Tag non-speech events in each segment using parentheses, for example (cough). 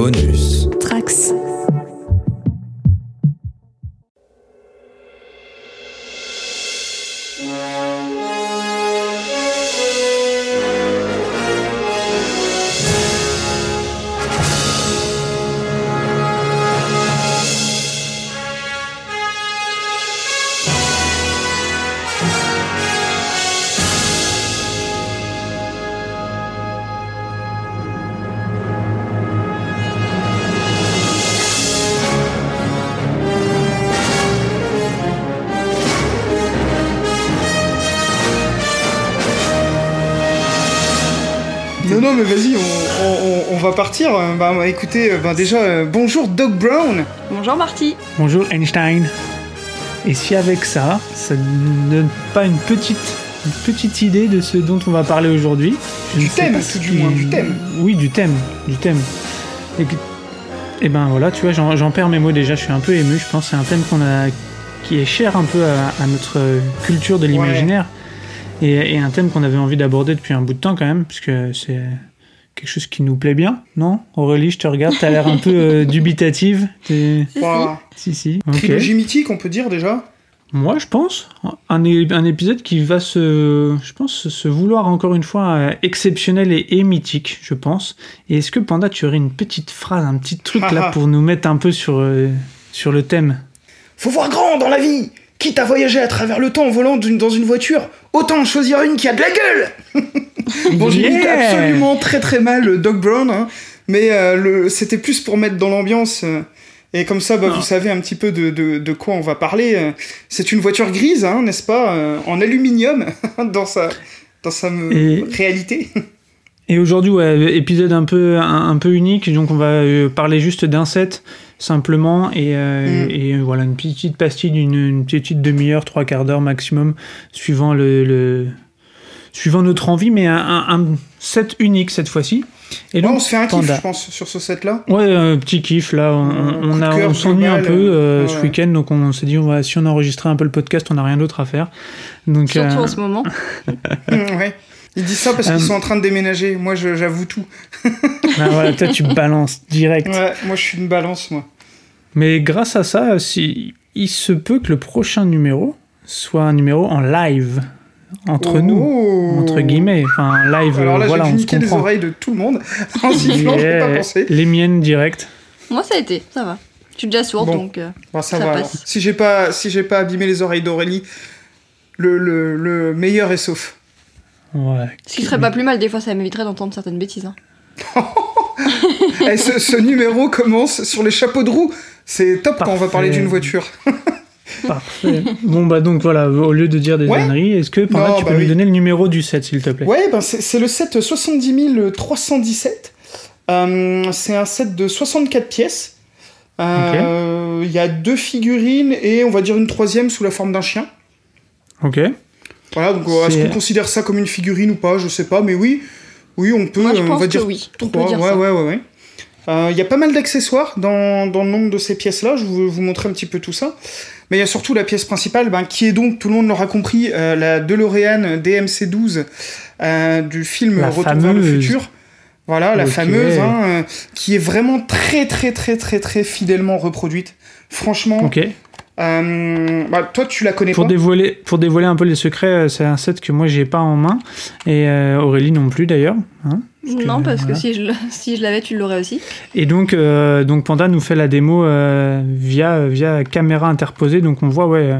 Bonus. Trax. Partir. Euh, Bah, écoutez, euh, bah, déjà, euh, bonjour Doc Brown. Bonjour Marty. Bonjour Einstein. Et si avec ça, ça ne donne pas une petite, une petite idée de ce dont on va parler aujourd'hui Du thème, tout du moins, du thème. Oui, du thème, du thème. Et, et ben voilà, tu vois, j'en perds mes mots déjà, je suis un peu ému, je pense. C'est un thème qu'on a, qui est cher un peu à, à notre culture de l'imaginaire. Et, et un thème qu'on avait envie d'aborder depuis un bout de temps quand même, puisque c'est quelque chose qui nous plaît bien, non? Aurélie, je te regarde, t'as l'air un peu euh, (laughs) dubitative. T'es- Si, si. Voilà. Si. Trilogie mythique, on peut dire déjà? Moi, je pense. Un, épisode qui va se, je pense, se vouloir encore une fois euh, exceptionnel et, et mythique, je pense. Et est-ce que Panda, tu aurais une petite phrase, un petit truc là (laughs) pour nous mettre un peu sur, euh, sur le thème? Faut voir grand dans la vie. Quitte à voyager à travers le temps en volant d'une- dans une voiture, autant en choisir une qui a de la gueule. (laughs) Bon, j'imite Yeah absolument très très mal Doc Brown, hein, mais euh, le- c'était plus pour mettre dans l'ambiance. euh, et comme ça, bah, Ah. vous savez un petit peu de, de- de quoi on va parler. euh. C'est une voiture grise, hein, n'est-ce pas, euh, en aluminium (laughs) dans sa, dans sa Et- réalité. Et aujourd'hui, ouais, épisode un peu, un, un peu unique, donc on va parler juste d'un set simplement et, euh, Mm. et, voilà une petite pastille d'une une petite demi-heure, trois quarts d'heure maximum, suivant le, le- suivant notre envie, mais un, un- un set unique cette fois-ci. Et Ouais, donc on se fait un kiff, je pense, sur ce set-là. Ouais, un petit kiff là. On, on on s'ennuie un peu euh, euh, ce ouais. week-end, donc on s'est dit on va, si on enregistrait un peu le podcast, on n'a rien d'autre à faire. Donc Surtout euh, en ce moment. (laughs) Mm, ouais. Ils disent ça parce qu'ils Euh, sont en train de déménager. Moi, j'avoue tout. (laughs) bah, voilà, toi tu balances direct. Ouais, moi, je suis une balance, moi. Mais grâce à ça, si, il se peut que le prochain numéro soit un numéro en live entre nous, Oh. entre guillemets, enfin live. Alors là, euh, voilà, j'ai niquer les oreilles de tout le monde. (laughs) En sifflant, je Yeah. pas pensé. Les miennes direct. Moi ça a été, ça va. Je suis déjà sourde Bon. donc. euh, Bon, ça, Ça va. passe. Si j'ai pas, si j'ai pas abîmé les oreilles d'Aurélie, le, le, le meilleur est sauf. Ouais. Ce qui serait pas plus mal, des fois ça m'éviterait d'entendre certaines bêtises. hein. (laughs) Eh, ce, ce numéro commence sur les chapeaux de roue. C'est top quand on va parler d'une voiture. (laughs) Parfait. bon bah donc voilà, au lieu de dire des Ouais. âneries, est-ce que Panda, Non, tu bah peux oui. nous donner le numéro du set s'il te plaît? Ouais, ben c'est c'est le set 70 317. Euh, c'est un set de 64 pièces. Euh, Il y a deux figurines et on va dire une troisième sous la forme d'un chien. Ok. Voilà, donc euh, est-ce qu'on considère ça comme une figurine ou pas? Je sais pas, mais oui, oui, on peut. Moi je euh, on pense va que dire oui. On trois. peut dire ouais, ça. ouais, ouais, ouais. Euh, Il y a pas mal d'accessoires dans, dans le nombre de ces pièces-là. Je vais vous montrer un petit peu tout ça. Mais il y a surtout la pièce principale, ben, qui est donc, tout le monde l'aura compris, euh, la DeLorean DMC-12 euh, du film La Retour vers le fameuse. futur. Voilà, la fameuse, hein, euh, qui est vraiment très, très, très, très, très fidèlement reproduite. Franchement, Ok. euh, bah, toi, tu la connais Pour pas dévoiler, pour dévoiler un peu les secrets, c'est un set que moi j'ai pas en main et euh, Aurélie non plus d'ailleurs. hein. Que, Non, parce voilà. que si je, (laughs) si je l'avais, tu l'aurais aussi. Et donc, euh, donc Panda nous fait la démo euh, via, via caméra interposée, donc on voit ouais, euh,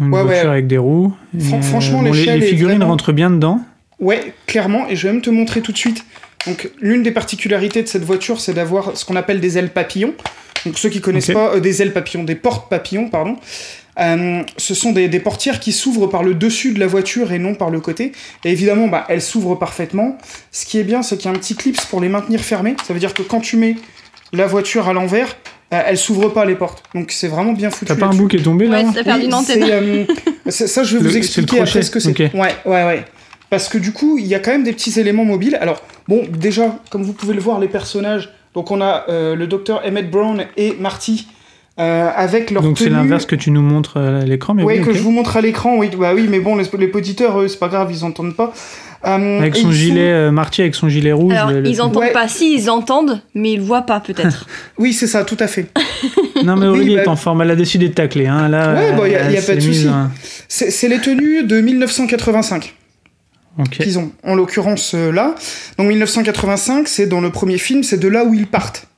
une Ouais, voiture ouais. avec des roues. Fran- Et, franchement, les, figurines vraiment- rentrent bien dedans. Ouais, clairement, et je vais même te montrer tout de suite. Donc, l'une des particularités de cette voiture, c'est d'avoir ce qu'on appelle des ailes papillons. Donc, ceux qui connaissent pas, euh, des ailes papillons, des portes papillons, pardon. Euh, ce sont des, des portières qui s'ouvrent par le dessus de la voiture et non par le côté. Et évidemment, bah, elles s'ouvrent parfaitement. Ce qui est bien, c'est qu'il y a un petit clips pour les maintenir fermées. Ça veut dire que quand tu mets la voiture à l'envers, euh, elle s'ouvre pas les portes. Donc, c'est vraiment bien foutu. T'as pas un bout qui est tombé là Ouais, ça perdu une Oui, euh, ça, je vais Le- vous expliquer crochet, après ce que c'est. ok. Ouais, ouais, ouais. Parce que du coup, il y a quand même des petits éléments mobiles. Alors, bon, déjà, comme vous pouvez le voir, les personnages. Donc, on a euh, le docteur Emmett Brown et Marty euh, avec leur Donc c'est l'inverse que tu nous montres à l'écran, mais Oui, oui, que je vous montre à l'écran, oui, bah oui, mais bon, les, les auditeurs, eux, c'est pas grave, ils entendent pas. Euh, Avec son gilet, sont- euh, Marty avec son gilet rouge. Alors, le- ils entendent Ouais. pas. Si, ils entendent, mais ils voient pas, peut-être. (laughs) Oui, c'est ça, tout à fait. (laughs) Non, mais Aurélie Oui, bah- est en forme, elle a décidé de tacler. Hein. Là, Ouais, bon, y a- elle y a pas de souci. C'est c'est les tenues de 1985 Ok. qu'ils ont, en l'occurrence euh, là. Donc 1985, c'est dans le premier film, c'est de là où ils partent.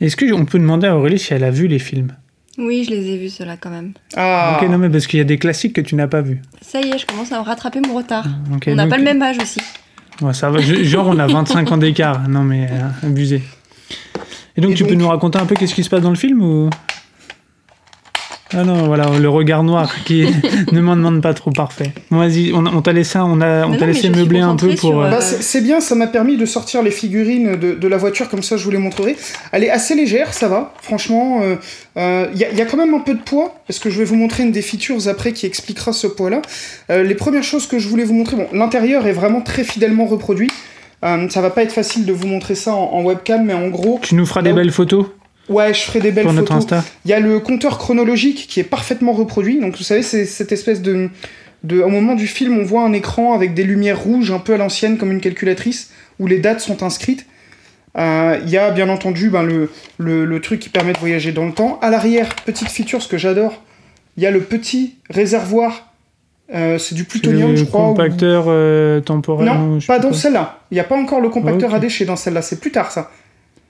Est-ce qu'on peut demander à Aurélie si elle a vu les films? Oui, je les ai vus, ceux-là, quand même. Ah, Ok, non, mais parce qu'il y a des classiques que tu n'as pas vus. Ça y est, je commence à me rattraper mon retard. Ok, On n'a donc- pas le même âge aussi. Ouais, ça va. Genre, on a 25 ans d'écart. Non, mais euh, abusé. Et donc, Et tu peux nous raconter un peu qu'est-ce qui se passe dans le film ou? Ah non, voilà, le regard noir qui (laughs) ne m'en demande pas trop parfait. Bon, vas-y, on, on t'a laissé, on a, on non, laissé meubler un peu pour. euh, Bah, c'est bien, ça m'a permis de sortir les figurines de, de la voiture, comme ça je vous les montrerai. Elle est assez légère, ça va, franchement. Il euh, euh, y, a, y a quand même un peu de poids, parce que je vais vous montrer une des features après qui expliquera ce poids-là. Euh, les premières choses que je voulais vous montrer, bon, l'intérieur est vraiment très fidèlement reproduit. Euh, ça va pas être facile de vous montrer ça en, en webcam, mais en gros, Tu nous feras des belles photos? Ouais, je ferai des belles pour notre photos. Insta. Il y a le compteur chronologique qui est parfaitement reproduit. Donc, vous savez, c'est cette espèce de, de. Au moment du film, on voit un écran avec des lumières rouges, un peu à l'ancienne, comme une calculatrice, où les dates sont inscrites. Euh, Il y a bien entendu ben, le, le, le truc qui permet de voyager dans le temps. À l'arrière, petite feature, ce que j'adore, il y a le petit réservoir. euh, c'est du plutonium, le je crois. ou- compacteur euh, temporel. Non, pas dans celle-là. Il n'y a pas encore le compacteur à déchets dans celle-là. C'est plus tard, ça.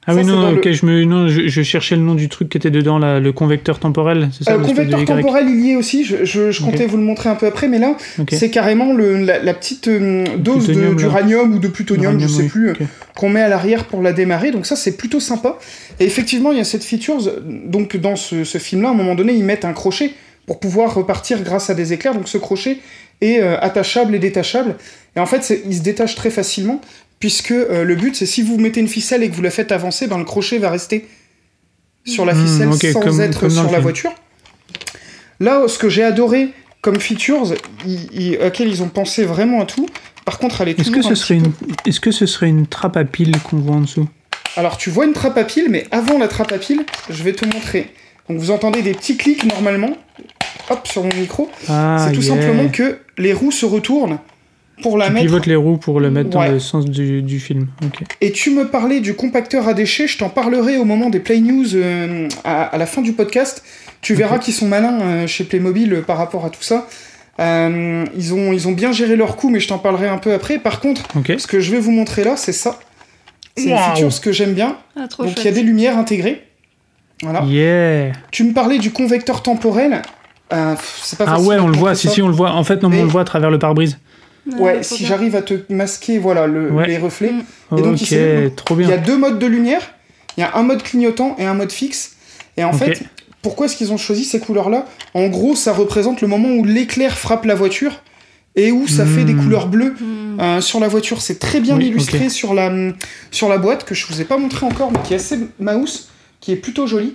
Ah Ça, oui, non, ok, le- je, me, non je, je cherchais le nom du truc qui était dedans, là, le convecteur temporel. C'est ça Euh, de convecteur temporel, il y est aussi. Je, je- comptais vous le montrer un peu après, mais là. C'est carrément le- la, la petite euh, dose d'uranium ou de plutonium, je Uranium, sais oui, plus, qu'on met à l'arrière pour la démarrer. Donc ça, c'est plutôt sympa. Et effectivement, il y a cette feature. Donc dans ce, ce film-là, à un moment donné, ils mettent un crochet pour pouvoir repartir grâce à des éclairs. Donc ce crochet est euh, attachable et détachable. Et en fait, il se détache très facilement, puisque euh, le but, c'est si vous mettez une ficelle et que vous la faites avancer, ben, le crochet va rester sur la Hmm, ficelle sans comme- être comme sur la film. voiture. Là, ce que j'ai adoré comme features, ils- ils- auxquelles ils ont pensé vraiment à tout. Par contre, elle est Est-ce que, toujours ce un serait une... Est-ce que ce serait une trappe à pile qu'on voit en dessous? Alors, tu vois une trappe à pile, mais avant la trappe à pile, je vais te montrer. Donc, vous entendez des petits clics normalement. Hop, sur mon micro. Ah, c'est tout yeah. simplement que les roues se retournent pour la Tu mettre. pivotes les roues pour le mettre dans le sens du, du film. Et tu me parlais du compacteur à déchets, je t'en parlerai au moment des Play News euh, à, à la fin du podcast. Tu verras qu'ils sont malins euh, chez Playmobil euh, par rapport à tout ça. Euh, ils, ont, ils ont bien géré leur coût, mais je t'en parlerai un peu après. Par contre, Ok. ce que je vais vous montrer là, c'est ça. C'est une Waouh. feature ce que j'aime bien. Ah, trop Donc il y a des lumières intégrées. Voilà. Yeah. Tu me parlais du convecteur temporel. Euh, pff, c'est pas Ah ouais, on le voit. Si, si, on le voit. En fait, non, Mais- on le voit à travers le pare-brise. Ouais, si bien. j'arrive à te masquer voilà, le- Ouais. les reflets. Et donc, il trop Il y a bien. deux modes de lumière. Il y a un mode clignotant et un mode fixe. Et en fait, pourquoi est-ce qu'ils ont choisi ces couleurs-là? En gros, ça représente le moment où l'éclair frappe la voiture et où ça fait des Hmm. couleurs bleues Hmm. euh, sur la voiture. C'est très bien Oui, illustré sur, la, sur la boîte que je vous ai pas montré encore, mais qui est assez mouse, qui est plutôt jolie.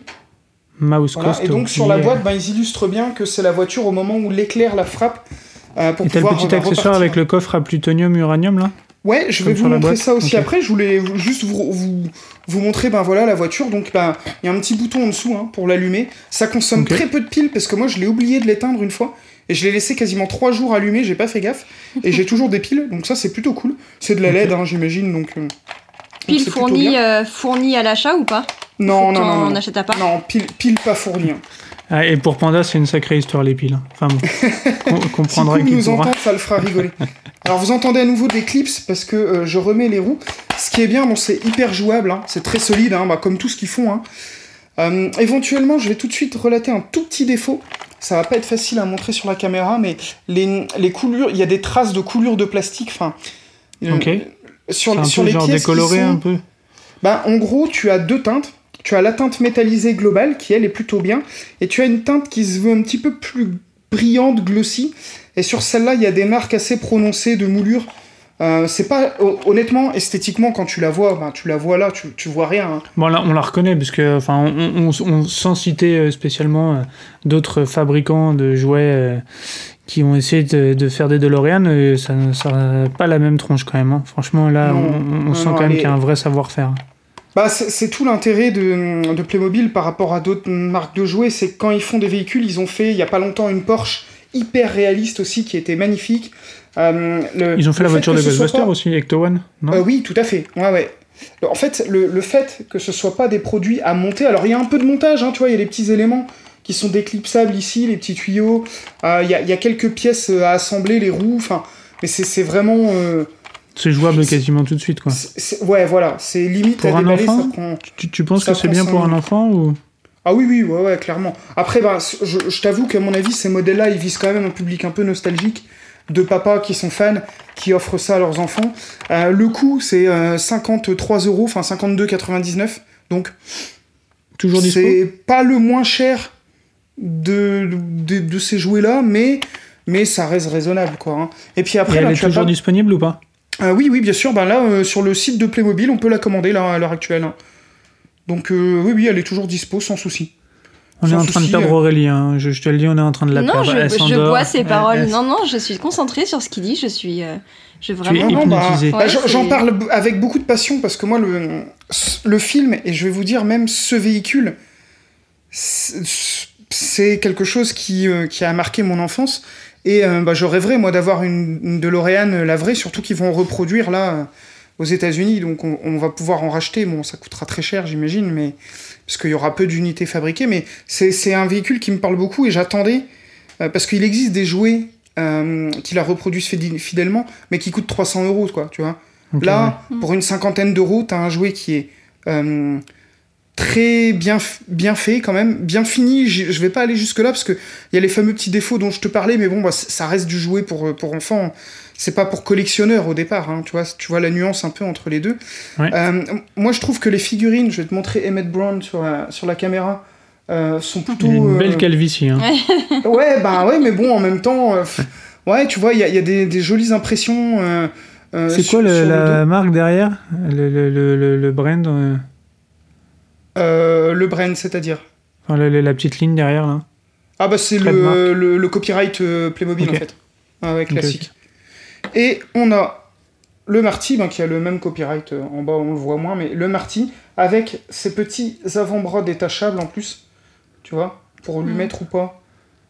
Mouse Voilà. Et donc sur la boîte, ben, ils illustrent bien que c'est la voiture au moment où l'éclair la frappe. Euh, pour Et t'as le petit accessoire repartir. avec le coffre à plutonium, uranium là? Ouais, je vais vous montrer boîte ça aussi après. Je voulais juste vous, vous, vous montrer ben voilà, la voiture. Donc là, il y a un petit bouton en dessous hein, pour l'allumer. Ça consomme très peu de piles parce que moi je l'ai oublié de l'éteindre une fois. Et je l'ai laissé quasiment trois jours allumé, j'ai pas fait gaffe. Et j'ai toujours des piles, donc ça c'est plutôt cool. C'est de la. LED, hein, j'imagine. Donc, euh, donc Pile c'est plutôt fournie, bien. euh, fournie à l'achat ou pas? Non, non, non, non. achète à part? Non, pile, pile pas fournie. hein. Ah, Et pour Panda, c'est une sacrée histoire les piles. Enfin bon, (laughs) on Si comprendra Koum qu'il nous pourra. entend, ça le fera rigoler. Alors vous entendez à nouveau des clips parce que euh, je remets les roues. Ce qui est bien, bon, c'est hyper jouable, hein, c'est très solide, hein, bah, comme tout ce qu'ils font. hein. Euh, éventuellement, je vais tout de suite relater un tout petit défaut. Ça va pas être facile à montrer sur la caméra, mais les, les coulures, il y a des traces de coulures de plastique. Enfin, euh, sur, un sur peu les genre pièces qui décoloré sont- un peu. bah, en gros, tu as deux teintes. Tu as la teinte métallisée globale, qui elle est plutôt bien, et tu as une teinte qui se veut un petit peu plus brillante, glossy. Et sur celle-là, il y a des marques assez prononcées de moulure. Euh, c'est pas hon- honnêtement esthétiquement quand tu la vois, bah, tu la vois là, tu, tu vois rien. hein. Bon, là, on la reconnaît parce que, enfin, on, on, on- sans citer euh, spécialement euh, d'autres fabricants de jouets qui ont essayé de, de faire des DeLorean, ça n'a pas la même tronche quand même. hein. Franchement, là, Non, on, on non, sent non, quand même qu'il y a un vrai savoir-faire. Bah, c'est tout l'intérêt de, de Playmobil par rapport à d'autres marques de jouets, c'est que quand ils font des véhicules, ils ont fait il y a pas longtemps une Porsche hyper réaliste aussi qui était magnifique. Euh, le- Ils ont fait la voiture de Ghostbusters pas- aussi, Ecto One Non Euh, oui, tout à fait. Ouais, ouais. En fait, le, le fait que ce soit pas des produits à monter, alors il y a un peu de montage, hein, tu vois, il y a des petits éléments qui sont déclipsables ici, les petits tuyaux, euh, il y, a, y a quelques pièces euh, à assembler, les roues, enfin, mais c'est c'est vraiment... C'est jouable quasiment tout de suite, quoi. ouais, voilà, c'est limite Pour à un déballer, enfant ça prend... Tu, tu penses que c'est bien pour un enfant ou? Ah oui, oui, ouais, ouais, clairement. Après, bah, je, je t'avoue qu'à mon avis, ces modèles-là, ils visent quand même un public un peu nostalgique, de papas qui sont fans, qui offrent ça à leurs enfants. Euh, le coût, c'est euh, 53 euros, enfin 52,99. Donc, toujours c'est pas le moins cher de, de, de ces jouets-là, mais, mais ça reste raisonnable, quoi. hein. Et puis Et après, elle bah, est toujours pas- disponible ou pas? Ah oui, oui, bien sûr. Ben là, euh, sur le site de Playmobil, on peut la commander là, à l'heure actuelle. hein. Donc euh, oui, oui, elle est toujours dispo, sans souci. On est Sans en train de souci, perdre euh. Aurélie, hein. je, je te le dis, on est en train de la non, perdre. je, Elle je s'endort. bois ses Elle- paroles. elle- Non, non, je suis concentrée sur ce qu'il dit. Je suis. euh, je vraiment. Non, non, bah, hypnotisé. bah, Ouais, j'en- c'est- J'en parle b- avec beaucoup de passion parce que moi, le, le film, et je vais vous dire même ce véhicule, c'est c'est quelque chose qui, euh, qui a marqué mon enfance. Et euh, bah, je rêverais, moi, d'avoir une, une DeLorean, euh, la vraie, surtout qu'ils vont reproduire là euh, aux États-Unis. Donc on, on va pouvoir en racheter. Bon, ça coûtera très cher, j'imagine, mais parce qu'il y aura peu d'unités fabriquées. Mais c'est c'est un véhicule qui me parle beaucoup et j'attendais, euh, parce qu'il existe des jouets euh, qui la reproduisent fidèlement, mais qui coûtent 300 euros, quoi, tu vois. Là, pour une cinquantaine d'euros, t'as un jouet qui est euh, très bien, bien fait quand même, bien fini. Je vais pas aller jusque là parce que il y a les fameux petits défauts dont je te parlais, mais bon, bah, ça reste du jouet pour, euh, pour enfants. C'est pas pour collectionneur au départ, hein, tu vois. Tu vois la nuance un peu entre les deux. Ouais. Euh, moi, je trouve que les figurines, je vais te montrer Emmett Brown sur la, sur la caméra, euh, sont plutôt. Une euh, belle calvitie. Hein. (laughs) Ouais, bah ouais, mais bon, en même temps, euh, ouais, tu vois, il y a, il y a des, des jolies impressions. euh, euh, C'est sur- quoi le- sur le la marque derrière? Le, le, le, le- le brand euh, le brand, c'est-à-dire enfin, le- La petite ligne derrière, là Ah bah c'est le, le, le copyright euh, Playmobil en fait. Ah ouais, classique. Et on a le Marty, ben, qui a le même copyright euh, en bas, on le voit moins, mais le Marty, avec ses petits avant-bras détachables en plus, tu vois, pour lui Mm. mettre ou pas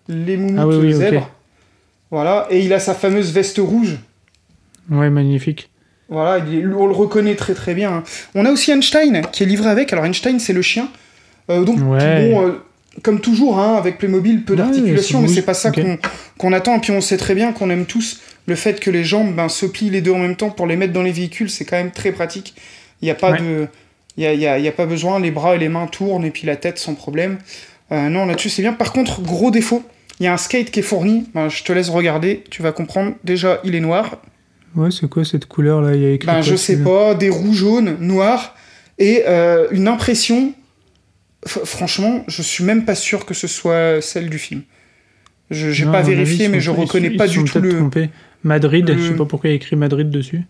les mouniques Ah oui, zèbres. Voilà, et il a sa fameuse veste rouge. Ouais, magnifique. Voilà, on le reconnaît très très bien. hein. On a aussi Einstein qui est livré avec. Alors Einstein, c'est le chien. Euh, donc, Ouais. bon, euh, comme toujours, hein, avec Playmobil, peu Ouais, d'articulation, mais c'est pas ça qu'on qu'on attend. Et puis on sait très bien qu'on aime tous le fait que les jambes ben, se plient les deux en même temps pour les mettre dans les véhicules. C'est quand même très pratique. Il n'y a pas Ouais. de. Il y a, il y a- il y a pas besoin, les bras et les mains tournent et puis la tête sans problème. Euh, non, là-dessus c'est bien. Par contre, gros défaut, il y a un skate qui est fourni. Ben, je te laisse regarder, tu vas comprendre. Déjà, il est noir. Ouais, c'est quoi cette couleur là Il y a écrit Ben, quoi je sais pas, des roues jaunes, noirs, et euh, une impression. f- franchement, je suis même pas sûr que ce soit celle du film. Je j'ai Non, pas avis, vérifié, mais je ils reconnais pas ils du sont tout le. trompés. Madrid, le- je sais pas pourquoi il y a écrit Madrid dessus.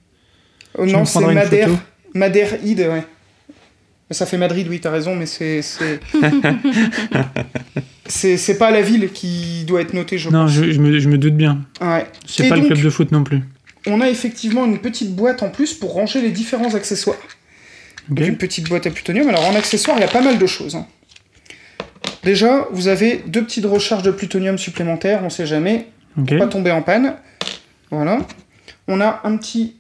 Oh, Tu non, c'est Madère. Madère Id, ouais. Mais Ça fait Madrid, oui, t'as raison, mais (laughs) c'est. C'est pas la ville qui doit être notée, je Non, pense. je, je me, je me doute bien. Ouais. C'est pas le club de foot non plus. On a effectivement une petite boîte en plus pour ranger les différents accessoires. Donc une petite boîte à plutonium. Alors en accessoire, il y a pas mal de choses. hein. Déjà, vous avez deux petites recharges de plutonium supplémentaires, on sait jamais, pas tomber en panne. Voilà. On a un petit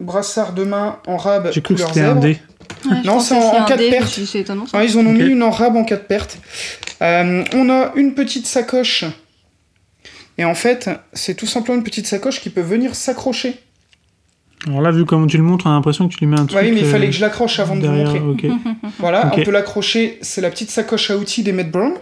brassard de main en rab J'ai cru que couleur c'était un dé. Ouais, Non, c'est en- en un cas de dé, je me perte. suis dit, C'est étonnant. ça. Ah, ils en ont mis une en rab en cas de perte. Euh, on a une petite sacoche. Et en fait, c'est tout simplement une petite sacoche qui peut venir s'accrocher. Alors là, vu comment tu le montres, on a l'impression que tu lui mets un truc. oui, mais il euh, fallait que je l'accroche avant de vous montrer. (laughs) Voilà, on peut l'accrocher, c'est la petite sacoche à outils des Met Brown.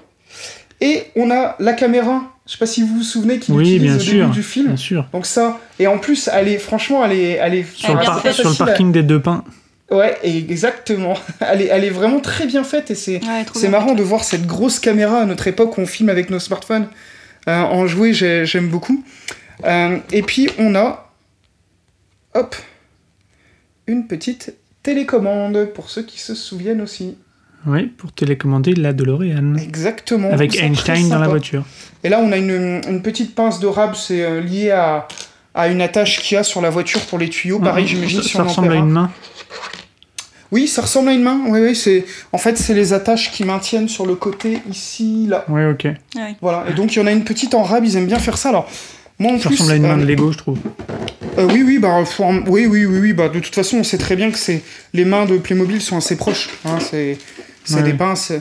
Et on a la caméra, je sais pas si vous vous souvenez qu'il Oui, utilise bien au sûr. début du film. Bien sûr. Donc ça, et en plus, elle est, franchement, elle est, elle est, Sur, le, bien par- fait. sur le facile à- parking des deux pins. Ouais, exactement. (laughs) Elle est, elle est vraiment très bien faite et c'est, Ouais, marrant de voir cette grosse caméra à notre époque où on filme avec nos smartphones. Euh, en jouer, j'ai- j'aime beaucoup. Euh, et puis on a, hop, une petite télécommande pour ceux qui se souviennent aussi. Oui, pour télécommander la DeLorean. Exactement. Avec Einstein dans la voiture. Et là, on a une, une petite pince de rab, c'est euh, lié à, à une attache qu'il y a sur la voiture pour les tuyaux. Pareil, j'imagine si ça on en ressemble à une main. Oui, ça ressemble à une main. Oui, oui, c'est. En fait, c'est les attaches qui maintiennent sur le côté ici, là. Ouais, ok. Voilà. Et donc, il y en a une petite en rab. Ils aiment bien faire ça. Alors, Moi, en Ça plus, ressemble à une main euh, de Lego, je trouve. euh, oui, oui, bah, oui, oui, oui, oui, bah, de toute façon, on sait très bien que c'est les mains de Playmobil sont assez proches. Hein, c'est c'est Ouais. des pinces.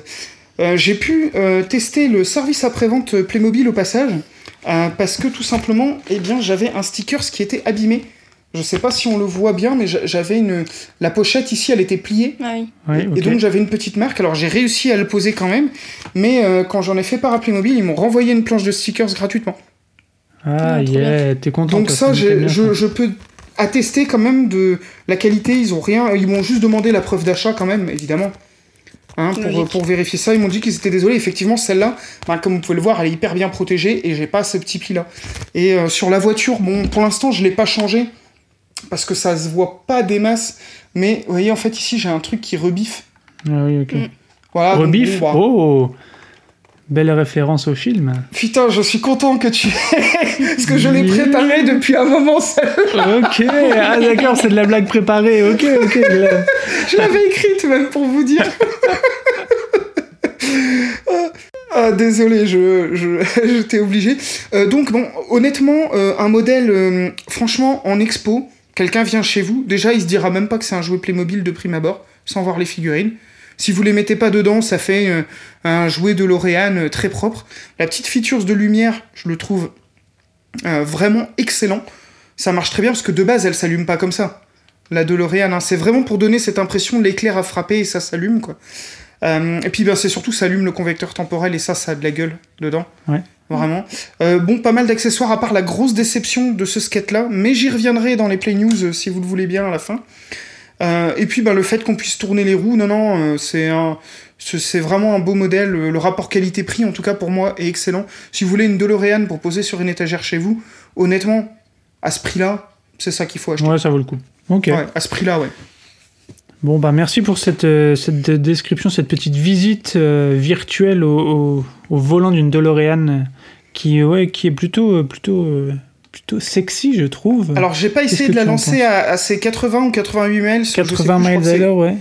Euh, J'ai pu euh, tester le service après-vente Playmobil au passage euh, parce que tout simplement, eh bien, j'avais un sticker qui était abîmé. Je sais pas si on le voit bien, mais j'a- j'avais une la pochette ici, elle était pliée. Ah oui. Et donc j'avais une petite marque, alors j'ai réussi à le poser quand même, mais euh, quand j'en ai fait part à Playmobil, ils m'ont renvoyé une planche de stickers gratuitement. Ah, Ouais, trop yeah, t'es content. Donc toi, ça, bien, je, ça. je peux attester quand même de la qualité, ils ont rien, ils m'ont juste demandé la preuve d'achat quand même, évidemment. Hein, pour, pour vérifier ça, ils m'ont dit qu'ils étaient désolés. Effectivement, celle-là, ben, comme vous pouvez le voir, elle est hyper bien protégée et j'ai pas ce petit pli-là. Et euh, sur la voiture, bon, pour l'instant, je l'ai pas changé parce que ça se voit pas des masses. Mais vous voyez, en fait, ici, j'ai un truc qui rebiffe. Ah oui, ok. Mm. Voilà, donc, Rebif bon, bah, Oh Belle référence au film. Putain, je suis content que tu (laughs) Parce que je l'ai préparé depuis un moment, ça. ok, ah d'accord, c'est de la blague préparée. Ok, ok. là. (laughs) Je l'avais écrite même pour vous dire. (laughs) Ah, ah, désolé, je, je, j'étais obligé. Euh, donc, bon, honnêtement, euh, un modèle, euh, franchement, en expo, quelqu'un vient chez vous, déjà, il se dira même pas que c'est un jouet Playmobil de prime abord, sans voir les figurines. Si vous les mettez pas dedans, ça fait euh, un jouet de L'Oréal euh, très propre. La petite features de lumière, je le trouve euh, vraiment excellent. Ça marche très bien parce que de base, elle s'allume pas comme ça. La DeLorean, hein, c'est vraiment pour donner cette impression l'éclair à frapper et ça s'allume quoi. Et puis ben, c'est surtout ça allume le convecteur temporel et ça, ça a de la gueule dedans. Vraiment. Euh, bon, pas mal d'accessoires à part la grosse déception de ce skate là, mais j'y reviendrai dans les Play News euh, si vous le voulez bien à la fin. Euh, et puis ben, le fait qu'on puisse tourner les roues, non, non, c'est un. C'est vraiment un beau modèle. Le rapport qualité-prix, en tout cas pour moi, est excellent. Si vous voulez une DeLorean pour poser sur une étagère chez vous, honnêtement, à ce prix-là, c'est ça qu'il faut acheter. Ouais, ça vaut le coup. Ok. Ouais, à ce prix-là, ouais. Bon, bah merci pour cette, euh, cette description, cette petite visite euh, virtuelle au, au- au volant d'une DeLorean euh, qui, ouais, qui est plutôt, plutôt, plutôt sexy, je trouve. Alors, j'ai pas essayé de la lancer à, à ses 80 ou 88 miles. je sais plus, 80 je crois miles à l'heure, ouais.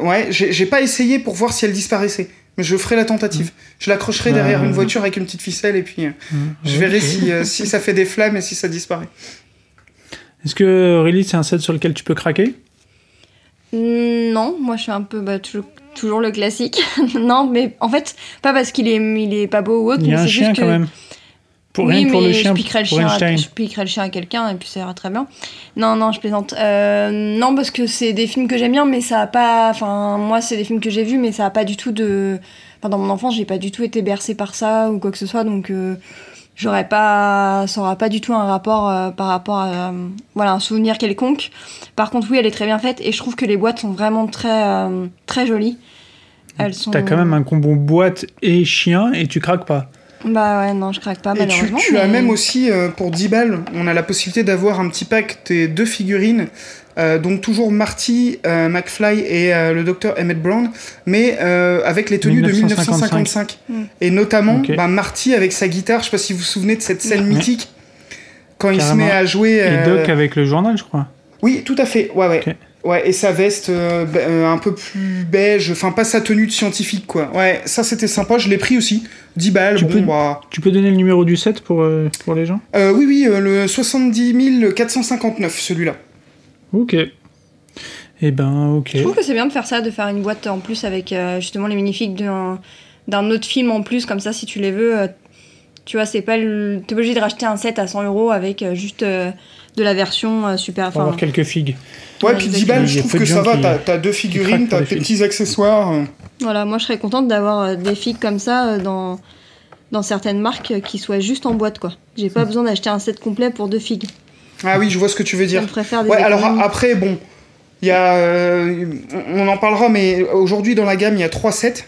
Ouais, j'ai pas essayé pour voir si elle disparaissait. Mais je ferai la tentative. Je l'accrocherai derrière une voiture avec une petite ficelle et puis euh, je verrai si, euh, si ça fait des flammes et si ça disparaît. Est-ce que Aurélie, c'est un set sur lequel tu peux craquer? Non, moi je suis un peu bah, toujours, le classique. (laughs) non, mais en fait, pas parce qu'il est, il est pas beau ou autre, Il y a mais un c'est chien juste que. quand même. Pour, oui, pour le chien, je piquerai le chien, à, je piquerai le chien à quelqu'un et puis ça ira très bien. Non, non, je plaisante. Euh, non, parce que c'est des films que j'aime bien, mais ça a pas. Enfin, moi, c'est des films que j'ai vus, mais ça a pas du tout de. Enfin, dans mon enfance, j'ai pas du tout été bercée par ça ou quoi que ce soit, donc euh, j'aurais pas. Ça aura pas du tout un rapport euh, par rapport à. euh, voilà, un souvenir quelconque. Par contre, oui, elle est très bien faite et je trouve que les boîtes sont vraiment très, euh, très jolies. Elles sont. T'as quand même un combo boîte et chien et tu craques pas. Bah ouais, non, je craque pas, et tu, malheureusement. tu as mais- même aussi, euh, pour 10 balles, on a la possibilité d'avoir un petit pack des deux figurines. euh, donc toujours Marty, euh, McFly et euh, le docteur Emmett Brown, mais euh, avec les tenues 1955. de 1955. Mm. Et notamment bah, Marty avec sa guitare, je sais pas si vous vous souvenez de cette scène mythique, quand il se met à jouer... Et Doc avec le journal, je crois. Oui, tout à fait. Ouais, ouais. Ok. Ouais, et sa veste euh, euh, un peu plus beige, enfin pas sa tenue de scientifique, quoi. Ouais, ça c'était sympa, je l'ai pris aussi. 10 balles, Tu bon, peux- bah. Tu peux donner le numéro du set pour, euh, pour les gens? Euh, oui, oui, euh, le 70 459, celui-là. Ok. Eh ben, ok. Je trouve que c'est bien de faire ça, de faire une boîte en plus avec euh, justement les minifigs d'un d'un autre film en plus, comme ça, si tu les veux. euh, tu vois, c'est pas le... T'es pas obligé de racheter un set à 100 euros avec euh, juste euh, de la version euh, super. Pour avoir quelques figues. Ouais, puis 10 exactement. balles, je trouve que ça va. qui- T'as, deux figurines, t'as des tes petits accessoires. euh. Voilà, moi je serais contente d'avoir euh, des figues comme ça euh, dans, dans certaines marques euh, qui soient juste en boîte, quoi. J'ai pas besoin d'acheter un set complet pour deux figues. Ah oui, je vois ce que tu veux dire. On préfère des Ouais, alors après, bon, il y a. euh, on en parlera, mais aujourd'hui dans la gamme, il y a trois sets.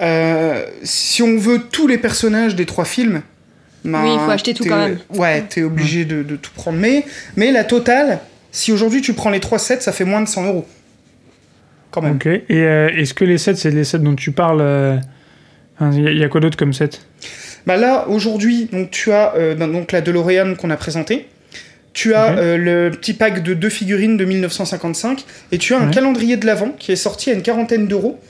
Euh, si on veut tous les personnages des trois films. Ben, Oui, il faut acheter tout quand même. Ouais, t'es obligé de, de tout prendre. Mais, mais la totale, si aujourd'hui tu prends les trois sets, ça fait moins de 100 euros. Quand même. Ok. Et euh, est-ce que les sets, c'est les sets dont tu parles euh, Il y, a- il y a quoi d'autre comme set? Bah là, aujourd'hui, donc tu as euh, ben, donc la DeLorean qu'on a présentée. Tu as euh, le petit pack de deux figurines de 1955 et tu as un Ouais. calendrier de l'Avent qui est sorti à une quarantaine d'euros.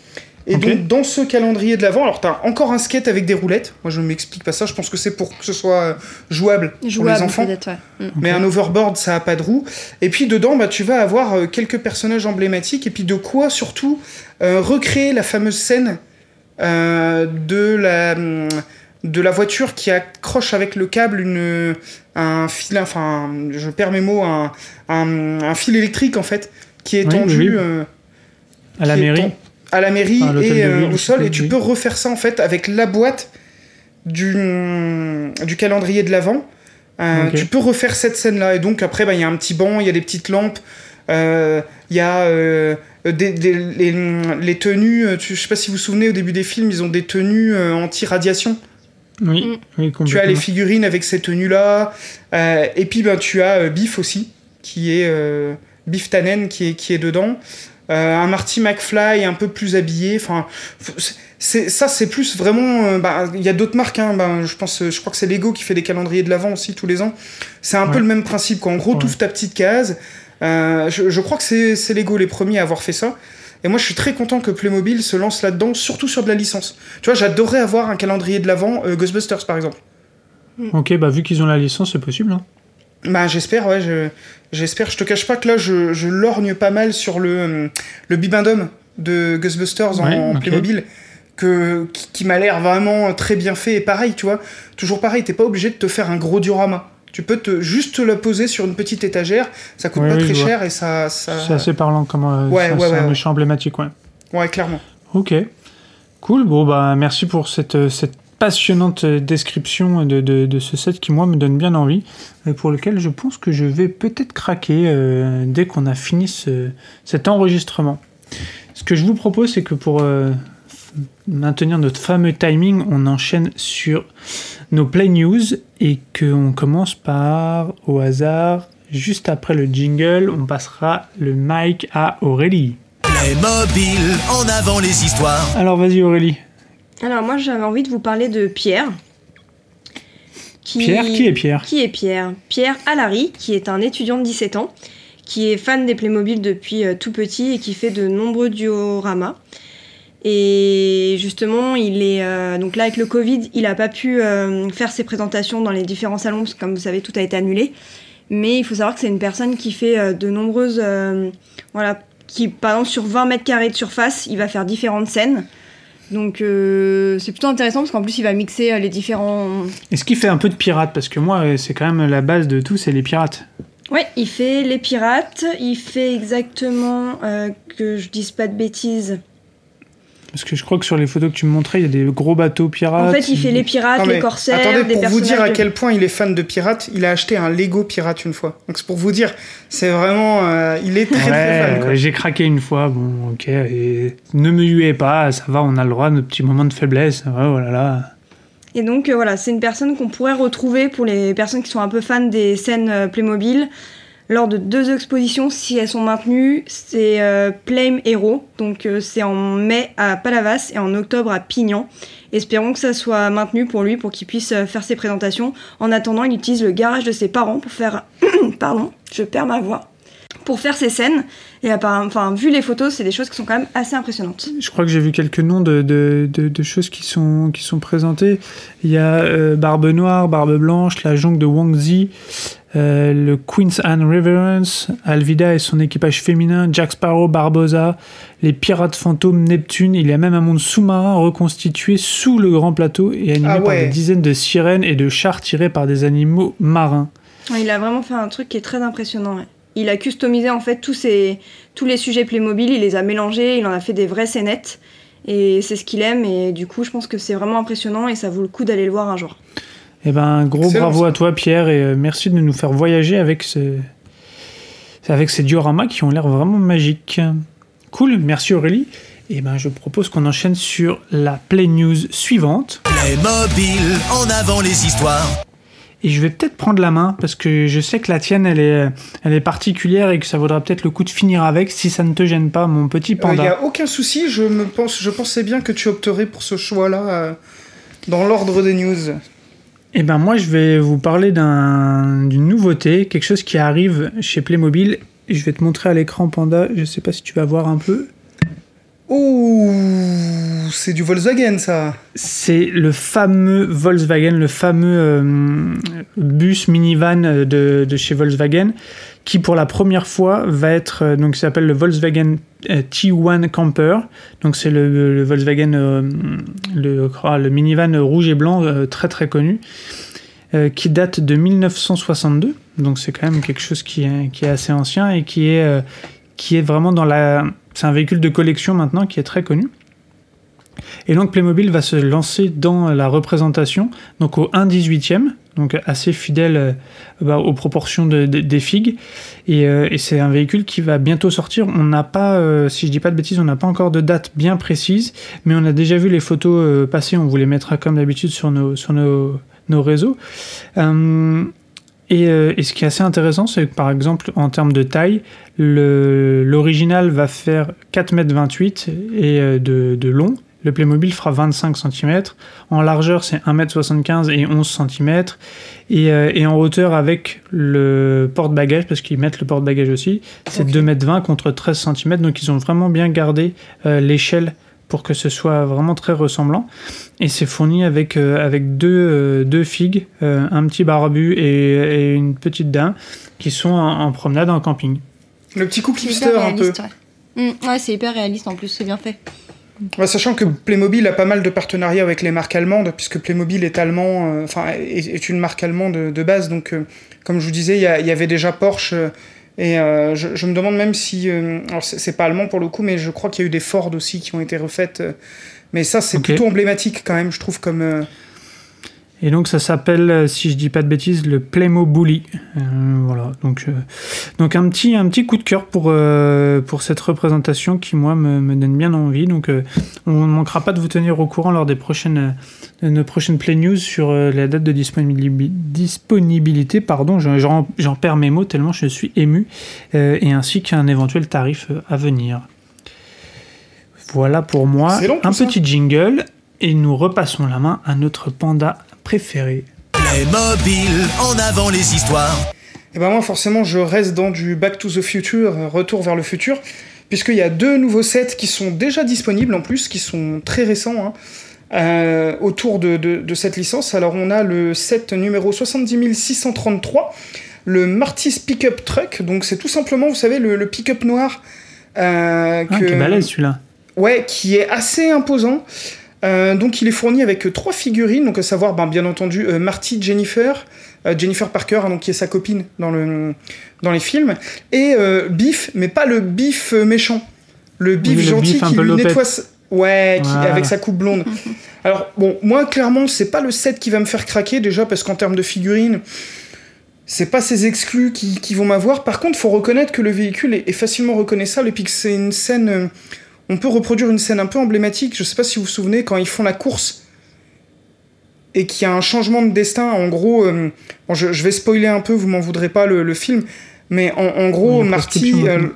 Et donc, dans ce calendrier de l'avant, alors t'as encore un skate avec des roulettes. Moi, je ne m'explique pas ça. Je pense que c'est pour que ce soit euh, jouable, pour Jouable, les enfants. ouais. Mm. Mais un overboard, ça a pas de roue. Et puis dedans, bah, tu vas avoir euh, quelques personnages emblématiques. Et puis de quoi surtout euh, recréer la fameuse scène euh, de la hum, de la voiture qui accroche avec le câble une un fil, enfin, je perds mes mots, un, un, un fil électrique en fait, qui est Oui, tendu. oui, euh, À la est mairie. À la mairie Enfin, à l'hôtel et euh, ville, au sol, et tu oui. peux refaire ça en fait avec la boîte du, du calendrier de l'avant. Euh. Tu peux refaire cette scène-là, et donc après, bah, il y a un petit banc, il y a des petites lampes, euh, il y a euh, des, des- les, les tenues, tu, je sais pas si vous vous souvenez, au début des films, ils ont des tenues euh, anti-radiation. Oui, Mm. oui, Tu as les figurines avec ces tenues-là, euh, et puis ben, tu as euh, Biff aussi, qui est euh, Biff Tannen qui est, qui est dedans. Euh, un Marty McFly un peu plus habillé. Enfin, c'est ça, c'est plus vraiment. euh, bah, Il y a d'autres marques. Hein, ben, je pense, je crois que c'est Lego qui fait des calendriers de l'avant aussi tous les ans. C'est un peu le même principe. Quoi. En gros, Ouais. ouvres ta petite case. Euh, je, je crois que c'est c'est Lego les premiers à avoir fait ça. Et moi, je suis très content que Playmobil se lance là-dedans, surtout sur de la licence. Tu vois, j'adorerais avoir un calendrier de l'avant Ghostbusters, par exemple. Ok, bah vu qu'ils ont la licence, c'est possible. Hein. Bah j'espère, ouais, je, j'espère. Je te cache pas que là, je, je lorgne pas mal sur le, le Bibendum de Ghostbusters en, Ouais, en ok. Playmobil, que, qui, qui m'a l'air vraiment très bien fait. Et pareil, tu vois, toujours pareil, t'es pas obligé de te faire un gros diorama. Tu peux te, juste te la poser sur une petite étagère, ça coûte Ouais, pas oui, très cher et ça... ça... C'est assez parlant comme euh, Ouais, ouais, c'est un méchant emblématique, ouais. Ouais, clairement. Ok, cool. Bon, bah merci pour cette, euh, cette passionnante euh, description de, de, de ce set qui, moi, me donne bien envie, et pour lequel je pense que je vais peut-être craquer euh, dès qu'on a fini ce- cet enregistrement. Ce que je vous propose, c'est que pour euh, maintenir notre fameux timing, on enchaîne sur nos play news et qu'on commence par, au hasard, juste après le jingle, on passera le mic à Aurélie. Playmobil, en avant les histoires. Alors vas-y Aurélie. Alors moi j'avais envie de vous parler de Pierre. Qui... Pierre, qui est Pierre Qui est Pierre Pierre Alary, qui est un étudiant de 17 ans, qui est fan des Playmobil depuis euh, tout petit et qui fait de nombreux dioramas. Et justement, il est euh, donc là avec le Covid, il n'a pas pu euh, faire ses présentations dans les différents salons parce que comme vous savez, tout a été annulé. Mais il faut savoir que c'est une personne qui fait euh, de nombreuses, voilà, qui par exemple sur 20 mètres carrés de surface, il va faire différentes scènes. Donc euh, c'est plutôt intéressant parce qu'en plus il va mixer euh, les différents. Est-ce qu'il fait un peu de pirate Parce que moi, euh, c'est quand même la base de tout, c'est les pirates. Ouais, il fait les pirates, il fait exactement euh, que je dise pas de bêtises. Parce que je crois que sur les photos que tu me montrais, il y a des gros bateaux pirates. En fait, il fait les pirates, Non, les corsaires, attendez, des pour vous dire à quel point il est fan de pirates, il a acheté un Lego pirate une fois. Donc c'est pour vous dire, c'est vraiment... euh, il est très très fan. Quoi. j'ai craqué une fois, bon, ok. Et ne me huez pas, ça va, on a le droit de nos petits moments de faiblesse. Ouais, voilà. là. Et donc euh, voilà, c'est une personne qu'on pourrait retrouver pour les personnes qui sont un peu fans des scènes euh, Playmobil lors de deux expositions si elles sont maintenues. C'est euh, Plame Hero, donc euh, c'est en mai à Palavas et en octobre à Pignan. Espérons que ça soit maintenu pour lui pour qu'il puisse euh, faire ses présentations. En attendant, il utilise le garage de ses parents pour faire (coughs) pardon, je perds ma voix. Pour faire ses scènes et enfin vu les photos, c'est des choses qui sont quand même assez impressionnantes. Je crois que j'ai vu quelques noms de, de, de- de choses qui sont, qui sont présentées. Il y a euh, Barbe Noire, Barbe Blanche, la jonque de Wang Zi, euh, le Queen's Anne Reverence, Alvida et son équipage féminin, Jack Sparrow, Barbosa, les pirates fantômes, Neptune. Il y a même un monde sous-marin reconstitué sous le grand plateau et animé Ah par ouais. des dizaines de sirènes et de chars tirés par des animaux marins. Ouais, Il a vraiment fait un truc qui est très impressionnant. ouais. Il a customisé en fait tous, ces, tous les sujets Playmobil, il les a mélangés, il en a fait des vraies scénettes. Et c'est ce qu'il aime, et du coup, je pense que c'est vraiment impressionnant et ça vaut le coup d'aller le voir un jour. Eh ben, un gros Excellent, bravo ça. à toi, Pierre, et euh, merci de nous faire voyager avec, ce... avec ces dioramas qui ont l'air vraiment magiques. Cool, merci Aurélie. Et ben, je propose qu'on enchaîne sur la Play News suivante. Playmobil, en avant les histoires. Et je vais peut-être prendre la main parce que je sais que la tienne, elle est, elle est particulière et que ça vaudra peut-être le coup de finir avec si ça ne te gêne pas, mon petit Il panda. n'y a aucun souci, je, me pense, je pensais bien que tu opterais pour ce choix-là euh, dans l'ordre des news. Eh ben moi, je vais vous parler d'un- d'une nouveauté, quelque chose qui arrive chez Playmobil. Je vais te montrer à l'écran, Panda. Je sais pas si tu vas voir un peu. Oh, c'est du Volkswagen ça. C'est le fameux Volkswagen, le fameux euh, bus minivan de, de, chez Volkswagen, qui pour la première fois va être, euh, donc s'appelle le Volkswagen euh, T1 Camper. Donc c'est le, Volkswagen, le, le, minivan rouge et blanc très très connu, qui date de 1962. Donc c'est quand même quelque chose qui est, qui est assez ancien et qui est, qui est vraiment dans la c'est un véhicule de collection maintenant qui est très connu. Et donc Playmobil va se lancer dans la représentation, donc au 1 18e, donc assez fidèle euh, bah, aux proportions de, de, des figues. Et, euh, et c'est un véhicule qui va bientôt sortir. On n'a pas, euh, si je dis pas de bêtises, on n'a pas encore de date bien précise, mais on a déjà vu les photos euh, passer. On vous les mettra comme d'habitude sur nos, sur nos, nos réseaux. Euh, et, euh, et, ce qui est assez intéressant, c'est que par exemple, en termes de taille, l'original va faire 4,28 m et, euh, de, de, long. Le Playmobil fera 25 cm. En largeur, c'est 1m75 et 11 cm. Et, euh, et en hauteur, avec le porte-bagages, parce qu'ils mettent le porte-bagages aussi, c'est okay. 2m20 contre 13 cm. Donc ils ont vraiment bien gardé l'échelle pour que ce soit vraiment très ressemblant. Et c'est fourni avec, euh, avec deux, euh, deux figues, euh, un petit barbu et, et, une petite dame qui sont en, en, promenade en camping. Le petit couple hipster un peu. Ouais, mmh, ouais c'est hyper réaliste en plus, c'est bien fait. Ouais, sachant que Playmobil a pas mal de partenariats avec les marques allemandes, puisque Playmobil est allemand, enfin est, est, une marque allemande de, de base. Donc, comme je vous disais, il y, y, avait déjà Porsche et euh, je, je, me demande même si. Euh, alors, c'est pas allemand pour le coup, mais je crois qu'il y a eu des Ford aussi qui ont été refaites. Euh, mais ça, c'est okay. plutôt emblématique quand même, je trouve, comme. Euh, et donc ça s'appelle, si je dis pas de bêtises, le Playmobil. Euh, voilà, donc, euh, donc un, petit, un petit coup de cœur pour, euh, pour cette représentation qui, moi, me, me donne bien envie. Donc on ne manquera pas de vous tenir au courant lors des prochaines, de nos prochaines Play News sur la date de disponibilité. disponibilité pardon, j'en perds mes mots tellement je suis ému, et ainsi qu'un éventuel tarif à venir. Voilà pour moi long, un ça? petit jingle et nous repassons la main à notre panda préféré. Playmobil, en avant les histoires. Et ben moi forcément je reste dans du Back to the Future, retour vers le futur, puisqu'il y a deux nouveaux sets qui sont déjà disponibles en plus, qui sont très récents. Hein, euh, autour de, de, de, cette licence. Alors on a le set numéro 70633, le Marty's Pickup Truck, donc c'est tout simplement, vous savez, le, le pick-up noir. Euh, que... Ah, qui est balèze celui-là. Ouais, qui est assez imposant. Euh, donc il est fourni avec trois figurines, donc à savoir ben, bien entendu euh, Marty Jennifer, euh, Jennifer Parker, hein, donc, qui est sa copine dans, le, dans les films, et euh, Biff, mais pas le Biff méchant, le Biff oui, gentil le beef qui lui nettoie... Ouais, qui, avec sa coupe blonde. Alors bon, moi clairement c'est pas le set qui va me faire craquer déjà parce qu'en termes de figurines, c'est pas ces exclus qui, qui vont m'avoir. Par contre, faut reconnaître que le véhicule est, est facilement reconnaissable et puis que c'est une scène euh, on peut reproduire une scène un peu emblématique. Je sais pas si vous vous souvenez quand ils font la course et qu'il y a un changement de destin. En gros, euh, bon, je, je, vais spoiler un peu, vous m'en voudrez pas le, le, film, mais en, en gros, oui, Marty, euh,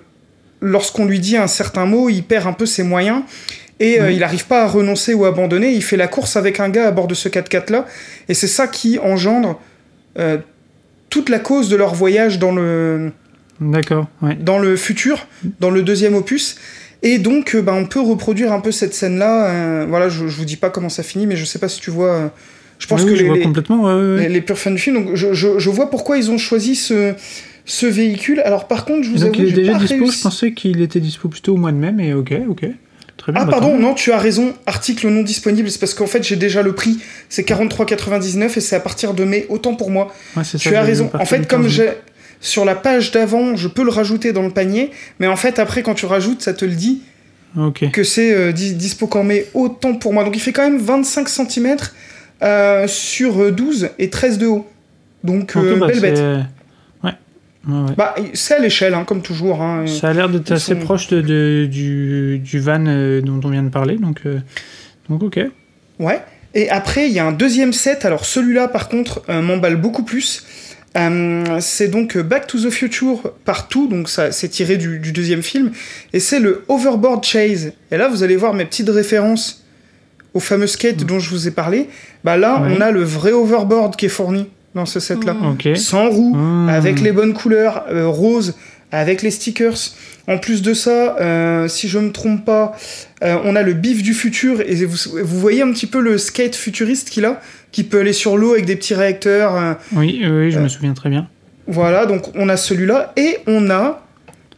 lorsqu'on lui dit un certain mot, il perd un peu ses moyens et euh, oui. il n'arrive pas à renoncer ou abandonner. Il fait la course avec un gars à bord de ce 4x4 là, et c'est ça qui engendre toute la cause de leur voyage dans le D'accord. Ouais. Dans le futur, dans le deuxième opus. Et donc, bah, on peut reproduire un peu cette scène-là. Euh, voilà, je, je vous dis pas comment ça finit, mais je sais pas si tu vois. Euh, je pense oui, que je les, vois les, complètement, ouais, ouais. les, les purs fans du film. Donc, je, je, je, vois pourquoi ils ont choisi ce, ce véhicule. Alors, par contre, je vous donc, avoue, il est déjà dispo. Réussi... Je pensais qu'il était dispo plutôt au mois de mai, mais ok, ok. Très bien, ah, bah, pardon, non, tu as raison. Article non disponible. C'est parce qu'en fait, j'ai déjà le prix. C'est 43,99 et c'est à partir de mai. Autant pour moi. Ouais, tu ça, as raison. En fait, comme j'ai sur la page d'avant, je peux le rajouter dans le panier, mais en fait, après, quand tu rajoutes, ça te le dit okay. que c'est euh, dispo qu'en mai, autant pour moi. Donc, il fait quand même 25 cm euh, sur 12 et 13 de haut. Donc, okay, euh, bah, belle bête. Ouais. Ouais, ouais. Bah, c'est à l'échelle, hein, comme toujours. Hein. Ça a l'air d'être assez sont... proche de, de, du, du van euh, dont on vient de parler, donc, euh, donc ok. Ouais. Et après, il y a un deuxième set. Alors, celui-là, par contre, euh, m'emballe beaucoup plus. Euh, c'est donc Back to the Future partout, donc ça c'est tiré du, du, deuxième film, et c'est le Overboard Chase. Et là, vous allez voir mes petites références au fameux skate mmh. dont je vous ai parlé. Bah là, ouais. on a le vrai overboard qui est fourni dans ce set-là, mmh. okay. sans roue, mmh. avec les bonnes couleurs, euh, rose, avec les stickers. En plus de ça, euh, si je me trompe pas, euh, on a le bif du futur et vous, vous voyez un petit peu le skate futuriste qu'il a, qui peut aller sur l'eau avec des petits réacteurs. euh, Oui, oui, je Euh. me souviens très bien. voilà, donc on a celui-là et on a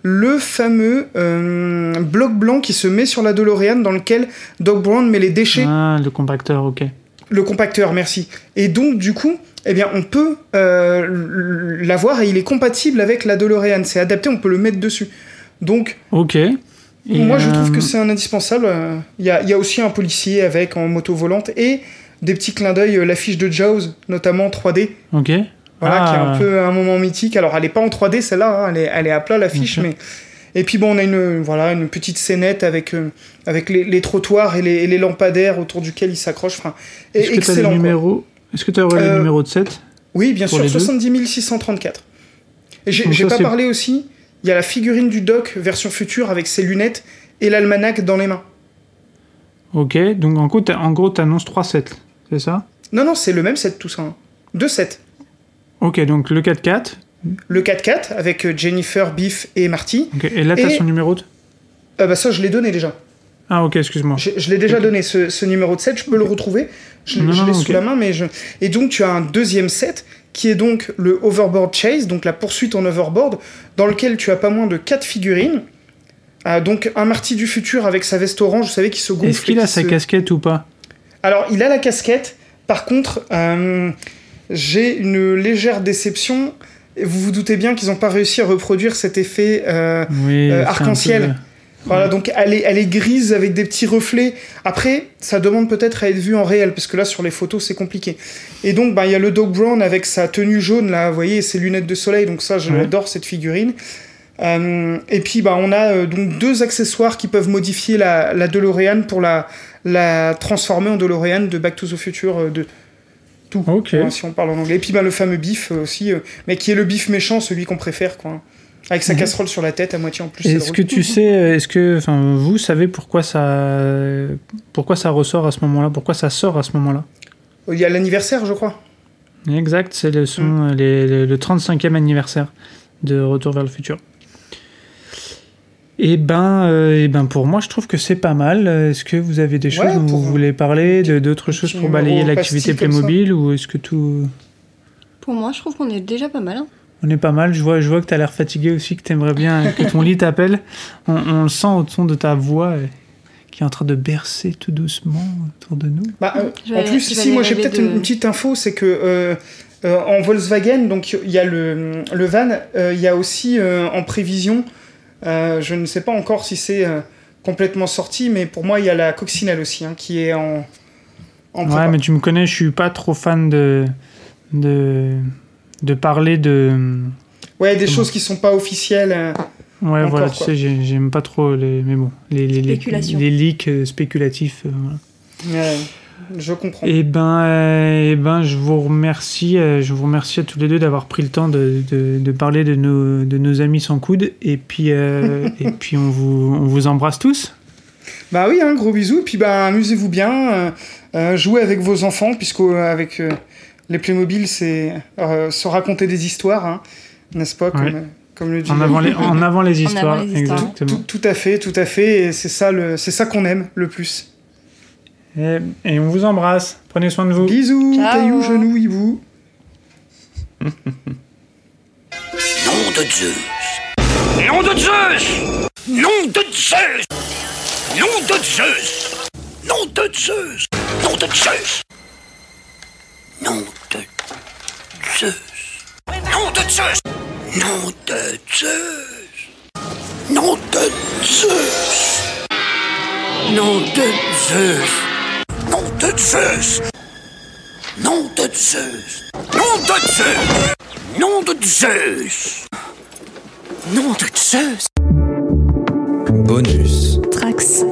le fameux euh, bloc blanc qui se met sur la DeLorean dans lequel Doc Brown met les déchets. Ah, le compacteur, ok. Le compacteur, merci. Et donc, du coup, eh bien, on peut euh, l'avoir et il est compatible avec la DeLorean. C'est adapté, on peut le mettre dessus. Donc, Ok. Et, moi, je trouve euh, que c'est un indispensable. Euh, Il y a, il y a aussi un policier avec en moto volante et des petits clins d'œil, euh, l'affiche de Jaws, notamment en 3D. Ok. Voilà, Ah. qui est un peu un moment mythique. Alors, elle est pas en 3D, celle-là, hein, elle, est, elle est à plat, l'affiche, Ok. mais... Et puis, bon, on a une, voilà, une petite scénette avec, euh, avec les, les trottoirs et les, et les lampadaires autour duquel il s'accroche. Enfin, Est-ce que tu as excellent, le quoi. numéro Est-ce que tu Euh, le numéro de 7 Oui, bien sûr, les deux 70 634. Et j'ai pas parlé aussi, il y a la figurine du doc version future avec ses lunettes et l'almanach dans les mains. Ok, donc en gros, en gros, t'annonces 3 sets, c'est ça Non, non, c'est le même set tout ça. hein. Deux sets. Ok, donc le 4-4. Le 4x4 avec euh, Jennifer, Biff et Marty. Ok, et là, t'as Et- son numéro de... Ah bah ça, je l'ai donné déjà. Ah, ok, excuse-moi. Je, je l'ai déjà donné, ce, ce numéro de set, je peux le retrouver. Je, je l'ai sous la main, mais je... Et donc, tu as un deuxième set qui est donc le Overboard Chase, donc la poursuite en overboard, dans lequel tu as pas moins de quatre figurines. Ah, donc, un Marty du futur avec sa veste orange, vous savez, qui se gonfle. Est-ce qu'il a sa se- casquette ou pas? Alors, il a la casquette. Par contre, euh, j'ai une légère déception. Et Vous vous doutez bien qu'ils n'ont pas réussi à reproduire cet effet euh, Oui, Euh, arc-en-ciel. peu- Voilà, donc elle est, elle est grise avec des petits reflets. Après, ça demande peut-être à être vu en réel, parce que là, sur les photos, c'est compliqué. Et donc, bah, il y a le Doc Brown avec sa tenue jaune, là, vous voyez, ses lunettes de soleil, donc ça, Ouais. l'adore, cette figurine. Euh, et puis, bah, on a donc deux accessoires qui peuvent modifier la, la DeLorean pour la, la transformer en DeLorean de Back to the Future euh, de tout, hein, si on parle en anglais. Et puis, bah, le fameux bif euh, aussi, euh, mais qui est le bif méchant, celui qu'on préfère, quoi. Avec sa Mhm. casserole sur la tête, à moitié en plus. Est-ce que tu sais, est-ce que, vous savez pourquoi ça, pourquoi ça ressort à ce moment-là, pourquoi ça sort à ce moment-là? Il y a l'anniversaire, je crois. Exact, c'est le, son, Mm. les- le 35e anniversaire de Retour vers le futur. Et ben, euh, eh ben, pour moi, je trouve que c'est pas mal. Est-ce que vous avez des choses Ouais, où pour vous voulez parler d'autres choses pour balayer l'activité. Playmobil ou est-ce que tout. Pour moi, je trouve qu'on est déjà pas mal. hein. On est pas mal, je vois, je vois que tu as l'air fatigué aussi, que tu aimerais bien (laughs) que ton lit t'appelle. On, on le sent au son de ta voix euh, qui est en train de bercer tout doucement autour de nous. Bah, euh, en plus, aller moi j'ai peut-être de- une, petite info, c'est que euh, euh, en Volkswagen, donc il y a le, le van, euh, il y a aussi euh, en prévision, euh, je ne sais pas encore si c'est euh, complètement sorti, mais pour moi il y a la coccinelle aussi hein, qui est en. en Ouais, mais tu me connais, je suis pas trop fan de, de, de parler de. Ouais, des Comment choses qui sont pas officielles. euh, Ouais, Encore, voilà, tu quoi. sais, j'ai- j'aime pas trop les. Mais bon, les, les, les, les leaks euh, spéculatifs. euh, voilà. ouais, je comprends. Eh ben, euh, eh ben, je vous remercie, euh, je vous remercie à tous les deux d'avoir pris le temps de, de, de parler de nos, de nos amis sans coude. Et puis, euh, (laughs) et puis on vous, on vous embrasse tous. Bah oui, un gros bisou, et puis bah amusez-vous bien, euh, euh, jouez avec vos enfants, puisque avec euh, les Playmobil, c'est euh, se raconter des histoires, hein, n'est-ce pas, comme, Ouais. comme le dit. En avant les, en avant les avant histoires, les histoires. exactement. Tout, tout à fait, tout à fait, et c'est ça, le, c'est ça qu'on aime le plus. Et, et on vous embrasse. Prenez soin de vous. Bisous, Ciao. cailloux, genoux, hibou. Nom de Zeus. Nom de Zeus. Nom de Zeus. Nom de Zeus. Nom de Zeus. Nom de Zeus. Nom de Zeus. Nom de Zeus. Nom de Zeus. Nom de Zeus. Nom de Zeus. Nom de Zeus. Nom de Zeus. Nom de Zeus. Nom de Zeus. Nom de Zeus. Bonus. Trax.